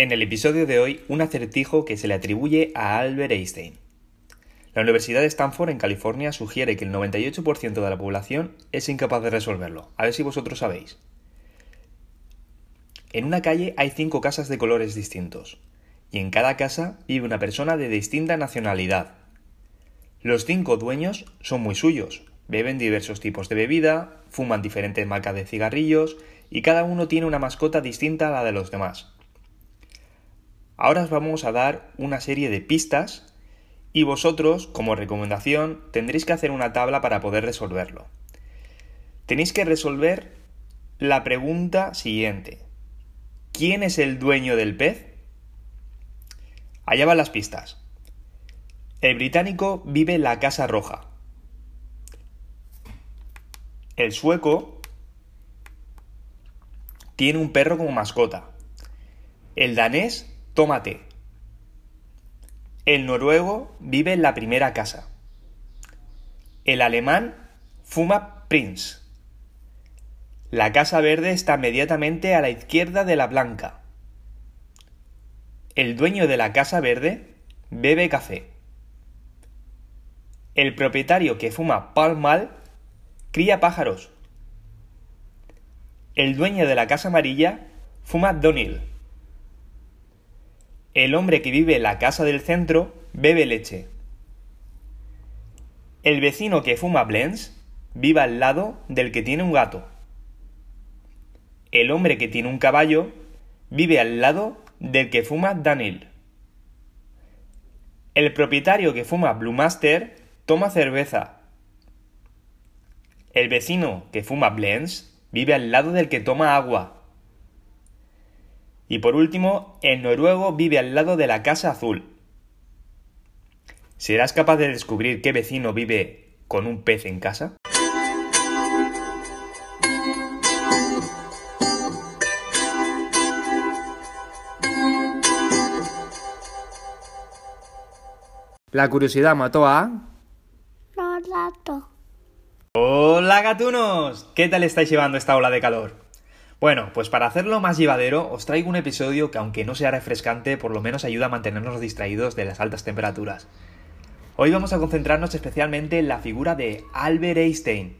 En el episodio de hoy, un acertijo que se le atribuye a Albert Einstein. La Universidad de Stanford en California sugiere que el 98% de la población es incapaz de resolverlo. A ver si vosotros sabéis. En una calle hay cinco casas de colores distintos, y en cada casa vive una persona de distinta nacionalidad. Los cinco dueños son muy suyos, beben diversos tipos de bebida, fuman diferentes marcas de cigarrillos, y cada uno tiene una mascota distinta a la de los demás. Ahora os vamos a dar una serie de pistas y vosotros, como recomendación, tendréis que hacer una tabla para poder resolverlo. Tenéis que resolver la pregunta siguiente. ¿Quién es el dueño del pez? Allá van las pistas. El británico vive en la Casa Roja. El sueco tiene un perro como mascota. El danés Tómate. El noruego vive en la primera casa. El alemán fuma Prince. La casa verde está inmediatamente a la izquierda de la blanca. El dueño de la casa verde bebe café. El propietario que fuma Pall cría pájaros. El dueño de la casa amarilla fuma Donil. El hombre que vive en la casa del centro bebe leche. El vecino que fuma blends vive al lado del que tiene un gato. El hombre que tiene un caballo vive al lado del que fuma Daniel. El propietario que fuma Blue Master toma cerveza. El vecino que fuma blends vive al lado del que toma agua. Y por último, el noruego vive al lado de la Casa Azul. ¿Serás capaz de descubrir qué vecino vive con un pez en casa? La curiosidad mató a... Hola gatunos, ¿qué tal estáis llevando esta ola de calor? Bueno, pues para hacerlo más llevadero, os traigo un episodio que aunque no sea refrescante, por lo menos ayuda a mantenernos distraídos de las altas temperaturas. Hoy vamos a concentrarnos especialmente en la figura de Albert Einstein.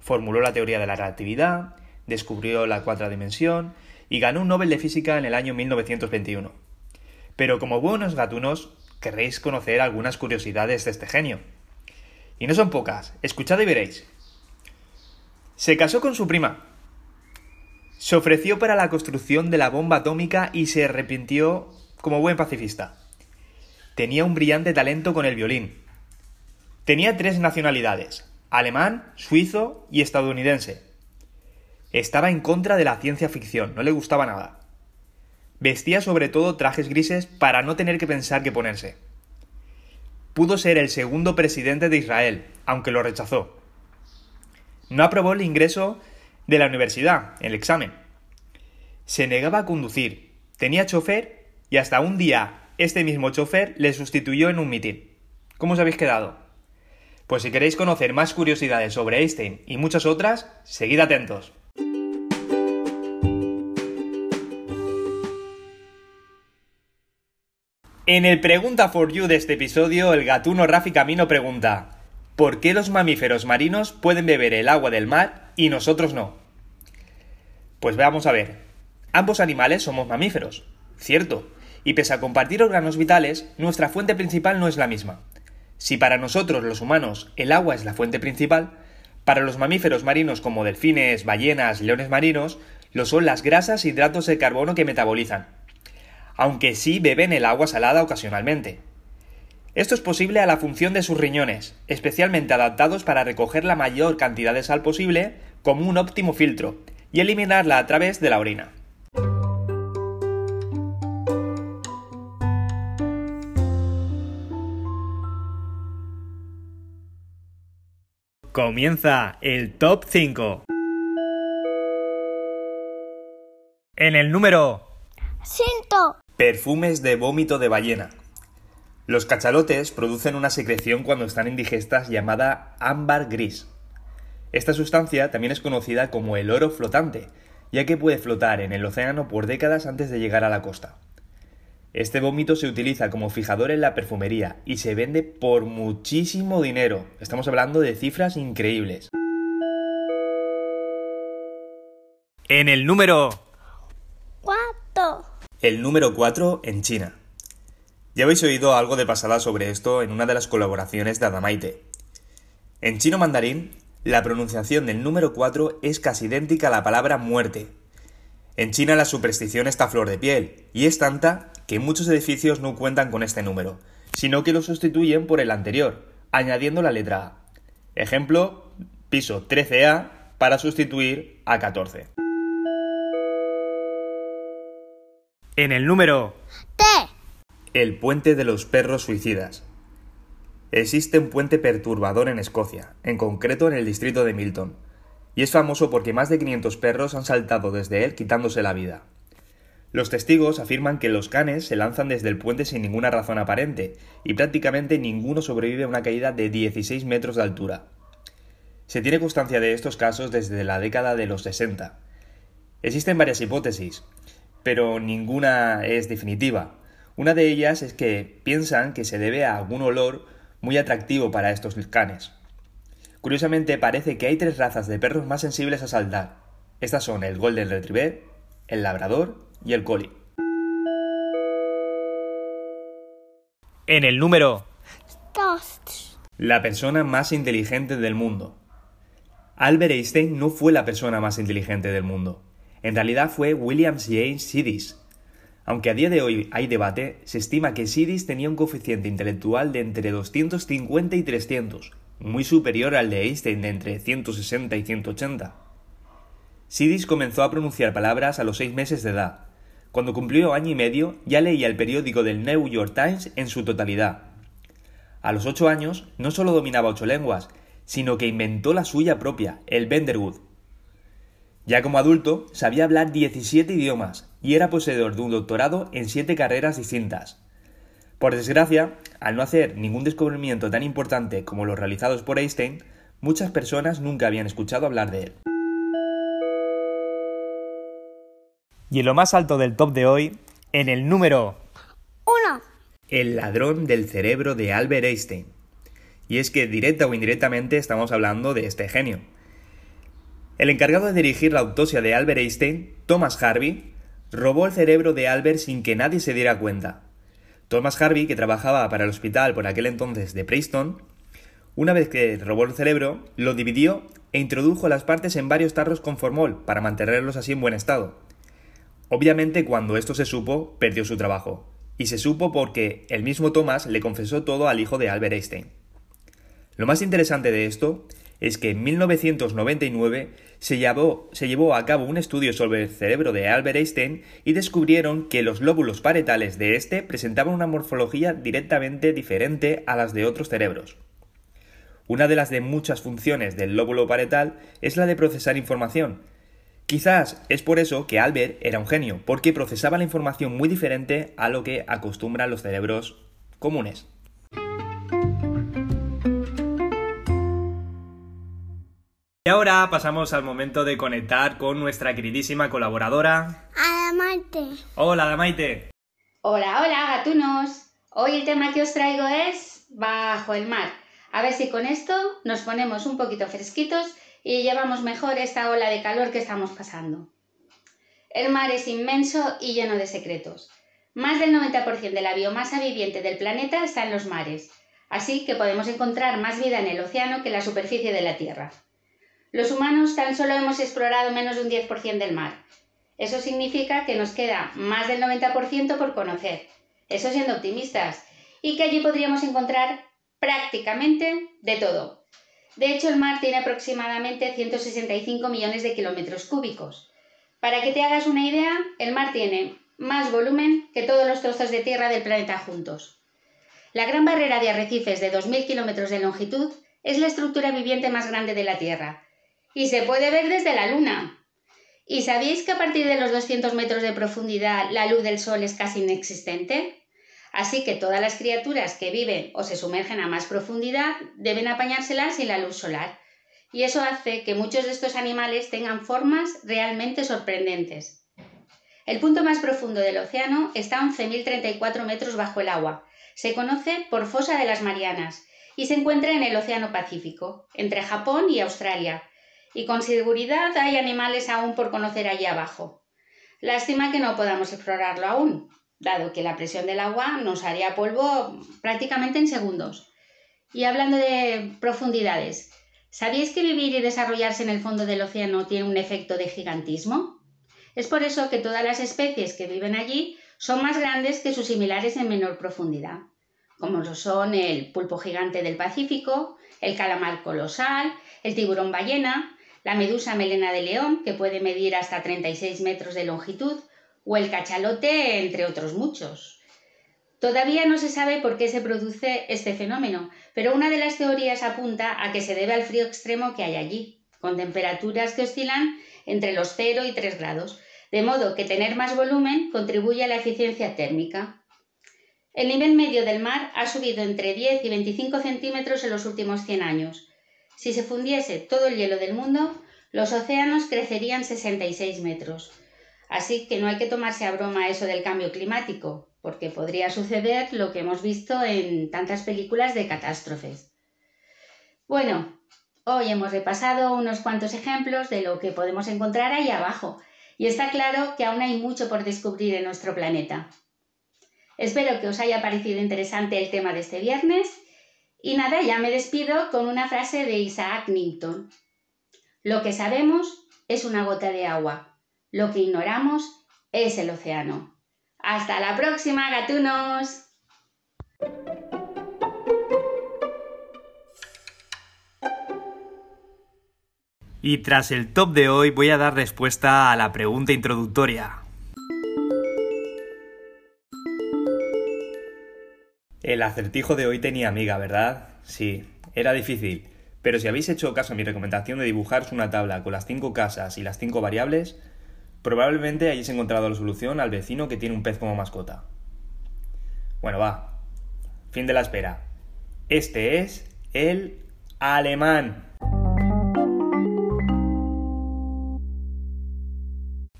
Formuló la teoría de la relatividad, descubrió la cuarta dimensión y ganó un Nobel de Física en el año 1921. Pero como buenos gatunos, querréis conocer algunas curiosidades de este genio. Y no son pocas, escuchad y veréis. Se casó con su prima, se ofreció para la construcción de la bomba atómica y se arrepintió como buen pacifista. Tenía un brillante talento con el violín. Tenía tres nacionalidades, alemán, suizo y estadounidense. Estaba en contra de la ciencia ficción, no le gustaba nada. Vestía sobre todo trajes grises para no tener que pensar qué ponerse. Pudo ser el segundo presidente de Israel, aunque lo rechazó. No aprobó el ingreso de la universidad, el examen. Se negaba a conducir, tenía chofer y hasta un día este mismo chofer le sustituyó en un mitin. ¿Cómo os habéis quedado? Pues si queréis conocer más curiosidades sobre Einstein y muchas otras, seguid atentos. En el Pregunta for You de este episodio, el gatuno Rafi Camino pregunta ¿Por qué los mamíferos marinos pueden beber el agua del mar y nosotros no? Pues veamos a ver. Ambos animales somos mamíferos, cierto, y pese a compartir órganos vitales, nuestra fuente principal no es la misma. Si para nosotros los humanos el agua es la fuente principal, para los mamíferos marinos como delfines, ballenas, leones marinos, lo son las grasas e hidratos de carbono que metabolizan, aunque sí beben el agua salada ocasionalmente. Esto es posible a la función de sus riñones, especialmente adaptados para recoger la mayor cantidad de sal posible como un óptimo filtro, y eliminarla a través de la orina. Comienza el top 5. En el número 5. Perfumes de vómito de ballena. Los cachalotes producen una secreción cuando están indigestas llamada ámbar gris. Esta sustancia también es conocida como el oro flotante, ya que puede flotar en el océano por décadas antes de llegar a la costa. Este vómito se utiliza como fijador en la perfumería y se vende por muchísimo dinero. Estamos hablando de cifras increíbles. En el número 4. El número 4 en China. Ya habéis oído algo de pasada sobre esto en una de las colaboraciones de Adamaite. En chino mandarín, la pronunciación del número 4 es casi idéntica a la palabra muerte. En China la superstición está a flor de piel, y es tanta que muchos edificios no cuentan con este número, sino que lo sustituyen por el anterior, añadiendo la letra A. Ejemplo, piso 13A para sustituir a 14. En el número T. El puente de los perros suicidas. Existe un puente perturbador en Escocia, en concreto en el distrito de Milton, y es famoso porque más de 500 perros han saltado desde él quitándose la vida. Los testigos afirman que los canes se lanzan desde el puente sin ninguna razón aparente, y prácticamente ninguno sobrevive a una caída de 16 metros de altura. Se tiene constancia de estos casos desde la década de los 60. Existen varias hipótesis, pero ninguna es definitiva. Una de ellas es que piensan que se debe a algún olor muy atractivo para estos canes. Curiosamente parece que hay tres razas de perros más sensibles a saltar. Estas son el Golden Retriever, el Labrador y el Collie. En el número Dos. La persona más inteligente del mundo. Albert Einstein no fue la persona más inteligente del mundo. En realidad fue William James Sidis. Aunque a día de hoy hay debate, se estima que Sidis tenía un coeficiente intelectual de entre 250 y 300, muy superior al de Einstein de entre 160 y 180. Sidis comenzó a pronunciar palabras a los seis meses de edad. Cuando cumplió año y medio, ya leía el periódico del New York Times en su totalidad. A los ocho años, no solo dominaba ocho lenguas, sino que inventó la suya propia, el Benderwood. Ya como adulto, sabía hablar 17 idiomas y era poseedor de un doctorado en siete carreras distintas. Por desgracia, al no hacer ningún descubrimiento tan importante como los realizados por Einstein, muchas personas nunca habían escuchado hablar de él. Y en lo más alto del top de hoy, en el número 1. El ladrón del cerebro de Albert Einstein. Y es que directa o indirectamente estamos hablando de este genio. El encargado de dirigir la autopsia de Albert Einstein, Thomas Harvey, robó el cerebro de Albert sin que nadie se diera cuenta. Thomas Harvey, que trabajaba para el hospital por aquel entonces de Preston, una vez que robó el cerebro, lo dividió e introdujo las partes en varios tarros con formol para mantenerlos así en buen estado. Obviamente cuando esto se supo, perdió su trabajo, y se supo porque el mismo Thomas le confesó todo al hijo de Albert Einstein. Lo más interesante de esto es que en 1999 se llevó, a cabo un estudio sobre el cerebro de Albert Einstein y descubrieron que los lóbulos parietales de este presentaban una morfología directamente diferente a las de otros cerebros. Una de las de muchas funciones del lóbulo parietal es la de procesar información, Quizás es por eso que Albert era un genio, porque procesaba la información muy diferente a lo que acostumbran los cerebros comunes. Y ahora pasamos al momento de conectar con nuestra queridísima colaboradora. Adamante. Hola, Damaite. Hola, hola, gatunos. Hoy el tema que os traigo es bajo el mar. A ver si con esto nos ponemos un poquito fresquitos y llevamos mejor esta ola de calor que estamos pasando. El mar es inmenso y lleno de secretos. Más del 90% de la biomasa viviente del planeta está en los mares, así que podemos encontrar más vida en el océano que en la superficie de la Tierra. Los humanos tan solo hemos explorado menos de un 10% del mar. Eso significa que nos queda más del 90% por conocer, eso siendo optimistas, y que allí podríamos encontrar prácticamente de todo, de hecho, el mar tiene aproximadamente 165 millones de kilómetros cúbicos. Para que te hagas una idea, el mar tiene más volumen que todos los trozos de tierra del planeta juntos. La gran barrera de arrecifes de 2.000 kilómetros de longitud es la estructura viviente más grande de la Tierra y se puede ver desde la Luna. ¿Y sabíais que a partir de los 200 metros de profundidad la luz del Sol es casi inexistente? Así que todas las criaturas que viven o se sumergen a más profundidad deben apañárselas sin la luz solar. Y eso hace que muchos de estos animales tengan formas realmente sorprendentes. El punto más profundo del océano está a 11.034 metros bajo el agua. Se conoce por Fosa de las Marianas y se encuentra en el Océano Pacífico, entre Japón y Australia. Y con seguridad hay animales aún por conocer allí abajo. Lástima que no podamos explorarlo aún, dado que la presión del agua nos haría polvo prácticamente en segundos. Y hablando de profundidades, ¿sabíais que vivir y desarrollarse en el fondo del océano tiene un efecto de gigantismo? Es por eso que todas las especies que viven allí son más grandes que sus similares en menor profundidad, como lo son el pulpo gigante del Pacífico, el calamar colosal, el tiburón ballena, la medusa melena de león, que puede medir hasta 36 metros de longitud, o el cachalote, entre otros muchos. Todavía no se sabe por qué se produce este fenómeno, pero una de las teorías apunta a que se debe al frío extremo que hay allí, con temperaturas que oscilan entre los 0 y 3 grados, de modo que tener más volumen contribuye a la eficiencia térmica. El nivel medio del mar ha subido entre 10 y 25 centímetros en los últimos 100 años. Si se fundiese todo el hielo del mundo, los océanos crecerían 66 metros. Así que no hay que tomarse a broma eso del cambio climático, porque podría suceder lo que hemos visto en tantas películas de catástrofes. Bueno, hoy hemos repasado unos cuantos ejemplos de lo que podemos encontrar ahí abajo, y está claro que aún hay mucho por descubrir en nuestro planeta. Espero que os haya parecido interesante el tema de este viernes y nada, ya me despido con una frase de Isaac Newton. Lo que sabemos es una gota de agua, lo que ignoramos es el océano. Hasta la próxima, gatunos. Y tras el top de hoy voy a dar respuesta a la pregunta introductoria. El acertijo de hoy tenía amiga, ¿verdad? Sí, era difícil. Pero si habéis hecho caso a mi recomendación de dibujaros una tabla con las cinco casas y las cinco variables, probablemente hayáis encontrado la solución al vecino que tiene un pez como mascota. Bueno, va. Fin de la espera. Este es el alemán.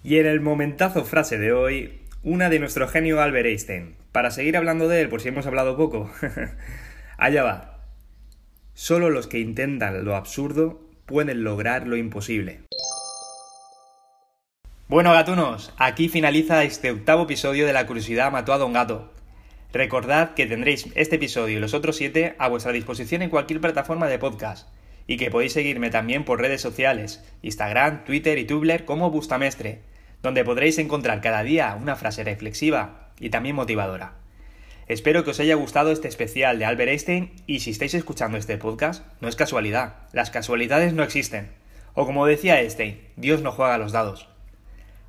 Y en el momentazo frase de hoy, una de nuestro genio Albert Einstein. Para seguir hablando de él, por si hemos hablado poco. Allá va. Solo los que intentan lo absurdo pueden lograr lo imposible. Bueno, gatunos, aquí finaliza este octavo episodio de La curiosidad mató a Don Gato. Recordad que tendréis este episodio y los otros siete a vuestra disposición en cualquier plataforma de podcast y que podéis seguirme también por redes sociales, Instagram, Twitter y Tumblr como Bustamestre donde podréis encontrar cada día una frase reflexiva y también motivadora. Espero que os haya gustado este especial de Albert Einstein y si estáis escuchando este podcast, no es casualidad, las casualidades no existen. O como decía Einstein, Dios no juega a los dados.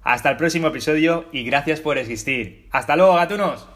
Hasta el próximo episodio y gracias por existir. ¡Hasta luego, gatunos!